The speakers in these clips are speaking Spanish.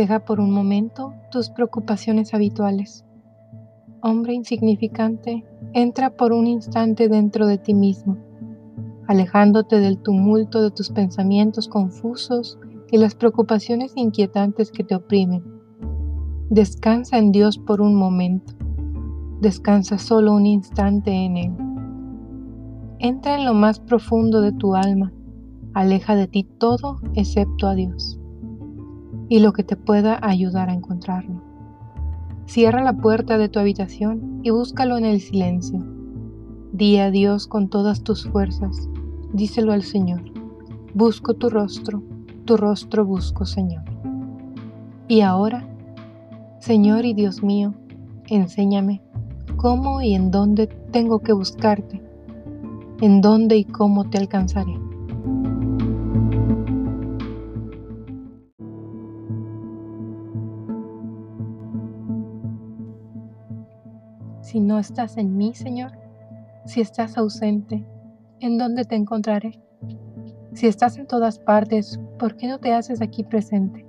Deja por un momento tus preocupaciones habituales. Hombre insignificante, entra por un instante dentro de ti mismo, alejándote del tumulto de tus pensamientos confusos y las preocupaciones inquietantes que te oprimen. Descansa en Dios por un momento. Descansa solo un instante en Él. Entra en lo más profundo de tu alma. Aleja de ti todo excepto a Dios y lo que te pueda ayudar a encontrarlo. Cierra la puerta de tu habitación y búscalo en el silencio. Di a Dios con todas tus fuerzas. Díselo al Señor. Busco tu rostro, tu rostro busco, Señor. Y ahora, Señor y Dios mío, enséñame cómo y en dónde tengo que buscarte, en dónde y cómo te alcanzaré. Si no estás en mí, Señor, si estás ausente, ¿en dónde te encontraré? Si estás en todas partes, ¿por qué no te haces aquí presente?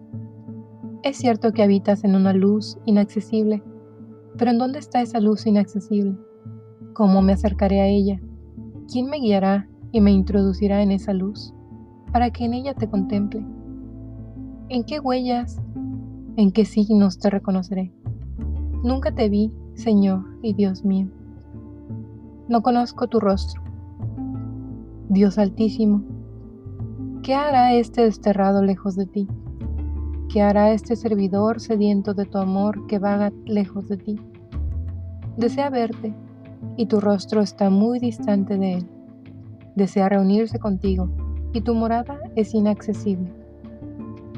Es cierto que habitas en una luz inaccesible, pero ¿en dónde está esa luz inaccesible? ¿Cómo me acercaré a ella? ¿Quién me guiará y me introducirá en esa luz para que en ella te contemple? ¿En qué huellas, en qué signos te reconoceré? Nunca te vi Señor y Dios mío. No conozco tu rostro. Dios altísimo, ¿qué hará este desterrado lejos de ti? ¿Qué hará este servidor sediento de tu amor que vaga lejos de ti? Desea verte y tu rostro está muy distante de él. Desea reunirse contigo y tu morada es inaccesible.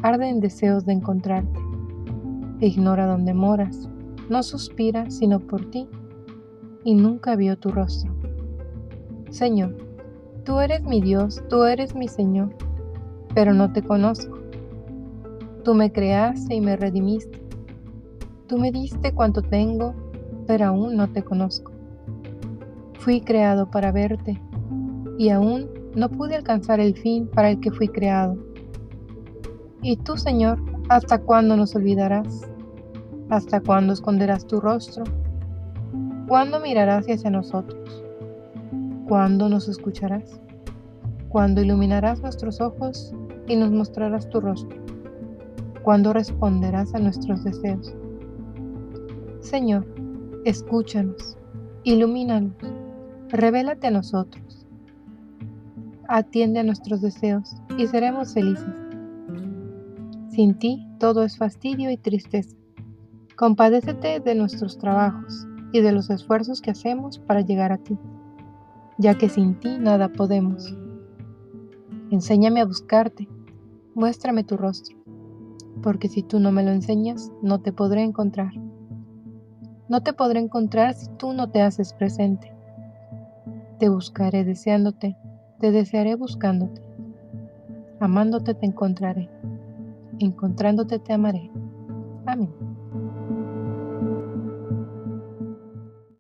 Arde en deseos de encontrarte. Ignora dónde moras no suspira sino por ti, y nunca vio tu rostro. Señor, tú eres mi Dios, tú eres mi Señor, pero no te conozco. Tú me creaste y me redimiste. Tú me diste cuanto tengo, pero aún no te conozco. Fui creado para verte, y aún no pude alcanzar el fin para el que fui creado. ¿Y tú, Señor, hasta cuándo nos olvidarás? ¿Hasta cuándo esconderás tu rostro? ¿Cuándo mirarás hacia nosotros? ¿Cuándo nos escucharás? ¿Cuándo iluminarás nuestros ojos y nos mostrarás tu rostro? ¿Cuándo responderás a nuestros deseos? Señor, escúchanos, ilumínanos, revélate a nosotros. Atiende a nuestros deseos y seremos felices. Sin ti todo es fastidio y tristeza. Compadécete de nuestros trabajos y de los esfuerzos que hacemos para llegar a ti, ya que sin ti nada podemos. Enséñame a buscarte, muéstrame tu rostro, porque si tú no me lo enseñas, no te podré encontrar. No te podré encontrar si tú no te haces presente. Te buscaré deseándote, te desearé buscándote. Amándote te encontraré, encontrándote te amaré. Amén.